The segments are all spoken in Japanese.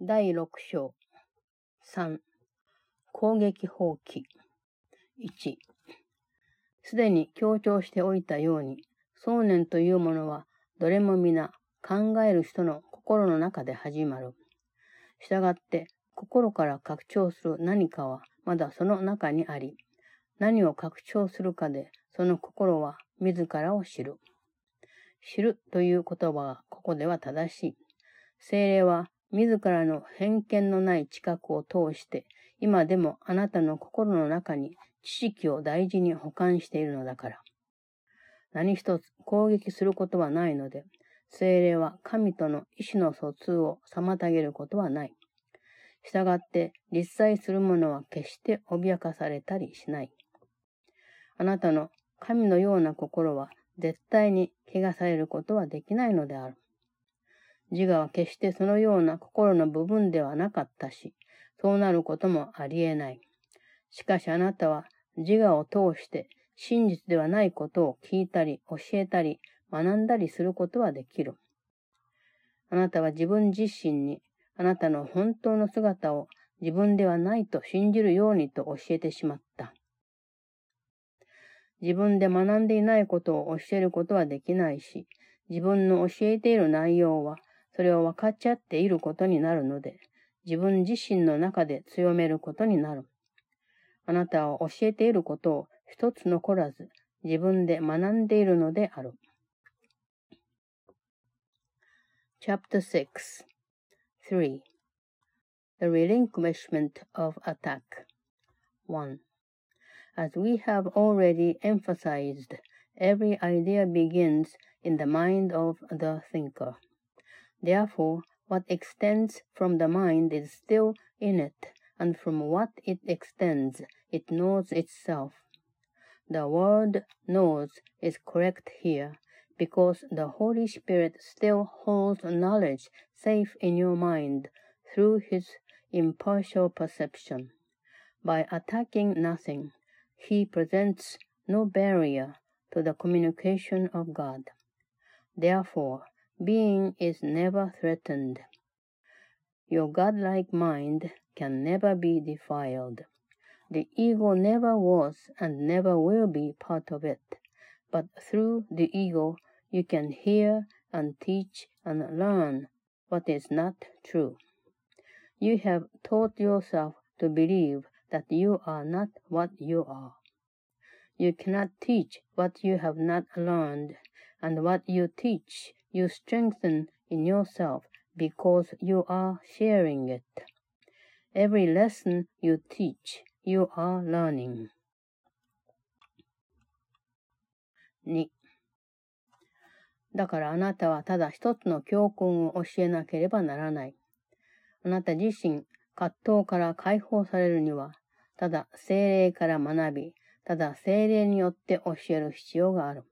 第6章3攻撃放棄1すでに強調しておいたように想念というものはどれも皆考える人の心の中で始まる。したがって心から拡張する何かはまだその中にあり、何を拡張するかでその心は自らを知る。知るという言葉はここでは正しい。精霊は自らの偏見のない知覚を通して、今でもあなたの心の中に知識を大事に保管しているのだから。何一つ攻撃することはないので、精霊は神との意思の疎通を妨げることはない。したがって立際する者は決して脅かされたりしない。あなたの神のような心は絶対に汚されることはできないのである。自我は決してそのような心の部分ではなかったし、そうなることもありえない。しかしあなたは自我を通して真実ではないことを聞いたり、教えたり、学んだりすることはできる。あなたは自分自身にあなたの本当の姿を自分ではないと信じるようにと教えてしまった。自分で学んでいないことを教えることはできないし、自分の教えている内容はそれを分かっちゃっていることになるので、自分自身の中で強めることになる。あなたは教えていることを一つ残らず自分で学んでいるのである。Chapter 6 3. The relinquishment of attack 1. As we have already emphasized, every idea begins in the mind of the thinker. Therefore, what extends from the mind is still in it, and from what it extends, it knows itself. The word knows is correct here, because the Holy Spirit still holds knowledge safe in your mind through his impartial perception. By attacking nothing, he presents no barrier to the communication of God. Therefore, being is never threatened. Your godlike mind can never be defiled. The ego never was and never will be part of it, but through the ego you can hear and teach and learn what is not true. You have taught yourself to believe that you are not what you are. You cannot teach what you have not learned, and what you teach you strengthen in yourself because you are sharing it. Every lesson you teach, you are learning. 2. だからあなたはただ一つの教訓を教えなければならない。あなた自身、葛藤から解放されるには、ただ精霊から学び、ただ精霊によって教える必要がある。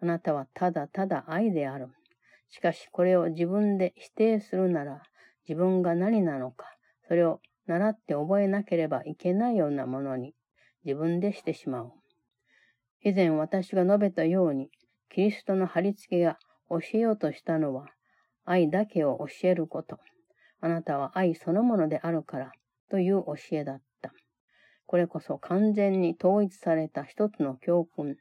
あなたはただただ愛である。しかしこれを自分で否定するなら、自分が何なのか、それを習って覚えなければいけないようなものに自分でしてしまう。以前私が述べたように、キリストの貼り付けが教えようとしたのは、愛だけを教えること。あなたは愛そのものであるから、という教えだった。これこそ完全に統一された一つの教訓。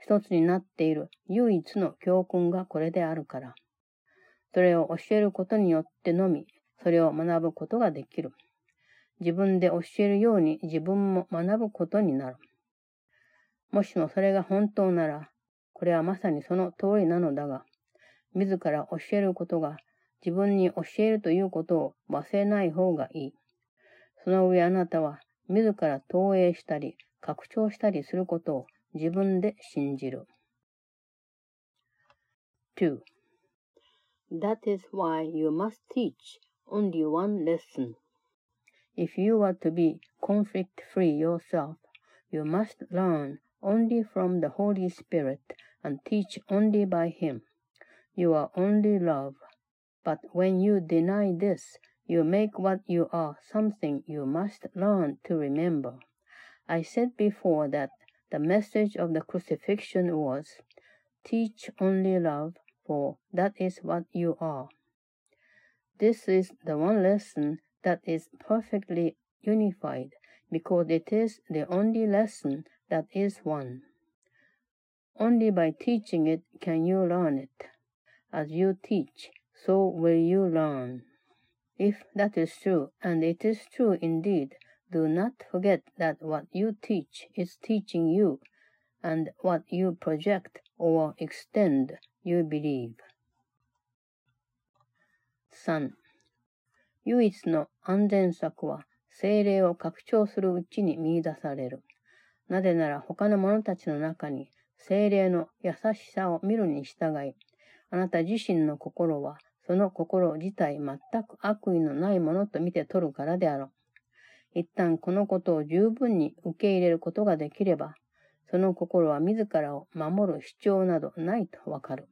一つになっている唯一の教訓がこれであるから。それを教えることによってのみ、それを学ぶことができる。自分で教えるように自分も学ぶことになる。もしもそれが本当なら、これはまさにその通りなのだが、自ら教えることが自分に教えるということを忘れない方がいい。その上あなたは自ら投影したり拡張したりすることを自分で信じる。2. That is why you must teach only one lesson. If you are to be conflict free yourself, you must learn only from the Holy Spirit and teach only by Him. You are only love. But when you deny this, you make what you are something you must learn to remember. I said before that the message of the crucifixion was, Teach only love, for that is what you are. This is the one lesson that is perfectly unified because it is the only lesson that is one. Only by teaching it can you learn it. As you teach, so will you learn. If that is true, and it is true indeed, do not forget that what you teach is teaching you, and what you project or extend, you believe. 3. 唯一の安全策は精霊を拡張するうちに見出される。なぜなら他の者たちの中に精霊の優しさを見るに従い、あなた自身の心はその心自体全く悪意のないものと見て取るからであろう。一旦このことを十分に受け入れることができれば、その心は自らを守る主張などないとわかる。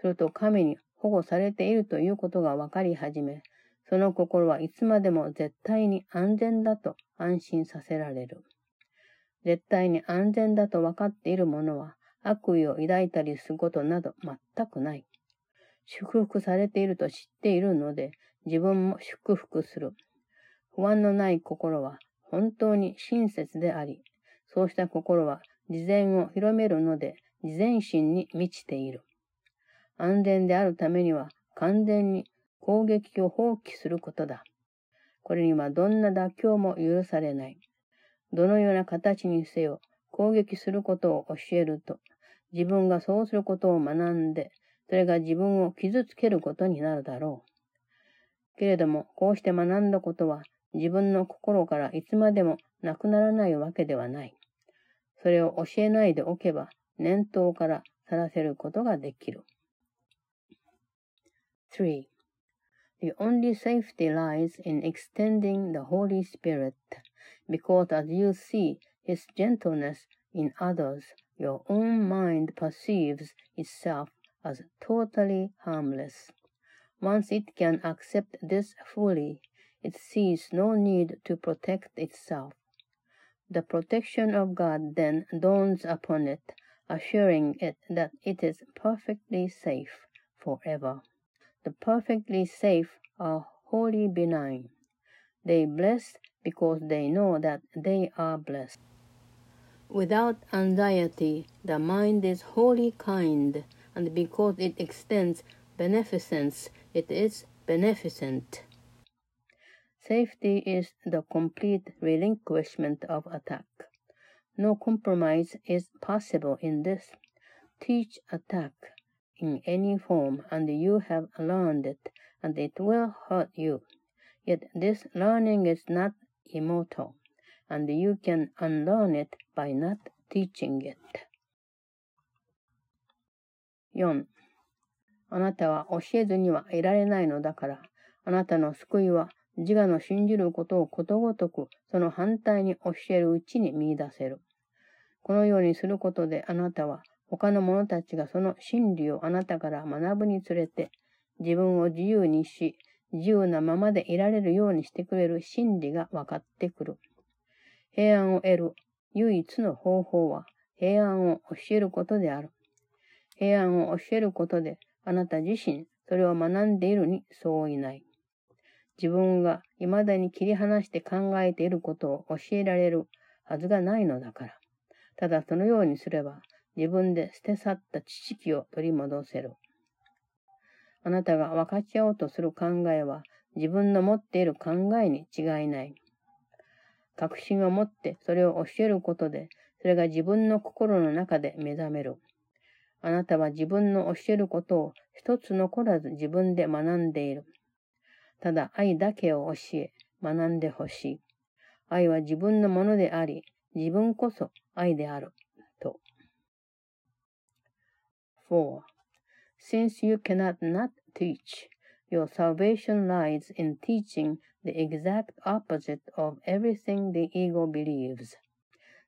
すると神に保護されているということがわかり始め、その心はいつまでも絶対に安全だと安心させられる。絶対に安全だと分かっている者は悪意を抱いたりすることなど全くない。祝福されていると知っているので自分も祝福する。不安のない心は本当に親切であり、そうした心は事前を広めるので、事前心に満ちている。安全であるためには完全に攻撃を放棄することだ。これにはどんな妥協も許されない。どのような形にせよ、攻撃することを教えると、自分がそうすることを学んで、それが自分を傷つけることになるだろう。けれども、こうして学んだことは、自分の心からいつまでもなくならないわけではない。それを教えないでおけば、念頭から去らせることができる。3. The only safety lies in extending the Holy Spirit, because as you see His gentleness in others, your own mind perceives itself as totally harmless. Once it can accept this fully, it sees no need to protect itself. The protection of God then dawns upon it, assuring it that it is perfectly safe forever. The perfectly safe are wholly benign. They bless because they know that they are blessed. Without anxiety, the mind is wholly kind, and because it extends beneficence, it is beneficent. Safety is the complete relinquishment of attack. No compromise is possible in this. Teach attack in any form, and you have learned it, and it will hurt you. Yet this learning is not immortal, and you can unlearn it by not teaching it. 4. あなたは教えずにはいられないのだから、あなたの救いは自我の信じることをことごとくその反対に教えるうちに見出せる。このようにすることであなたは他の者たちがその真理をあなたから学ぶにつれて自分を自由にし自由なままでいられるようにしてくれる真理が分かってくる。平安を得る唯一の方法は平安を教えることである。平安を教えることであなた自身それを学んでいるにそういない。自分が未だに切り離して考えていることを教えられるはずがないのだから。ただそのようにすれば、自分で捨て去った知識を取り戻せる。あなたが分かち合おうとする考えは、自分の持っている考えに違いない。確信を持ってそれを教えることで、それが自分の心の中で目覚める。あなたは自分の教えることを一つ残らず自分で学んでいる。ただ愛だけを教え、学んでほしい。愛は自分のものであり、自分こそ愛である。と。4. Since you cannot not teach, your salvation lies in teaching the exact opposite of everything the ego believes.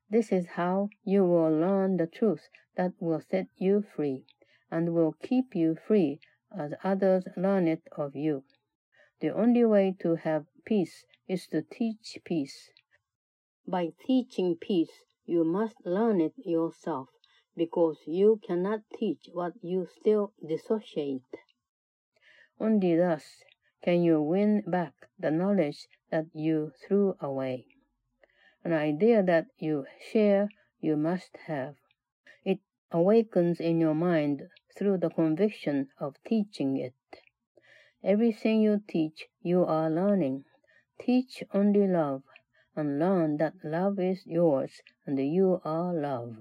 This is how you will learn the truth that will set you free, and will keep you free as others learn it of you. The only way to have peace is to teach peace. By teaching peace, you must learn it yourself, because you cannot teach what you still dissociate. Only thus can you win back the knowledge that you threw away. An idea that you share, you must have. It awakens in your mind through the conviction of teaching it. Everything you teach, you are learning. Teach only love, and learn that love is yours and you are love.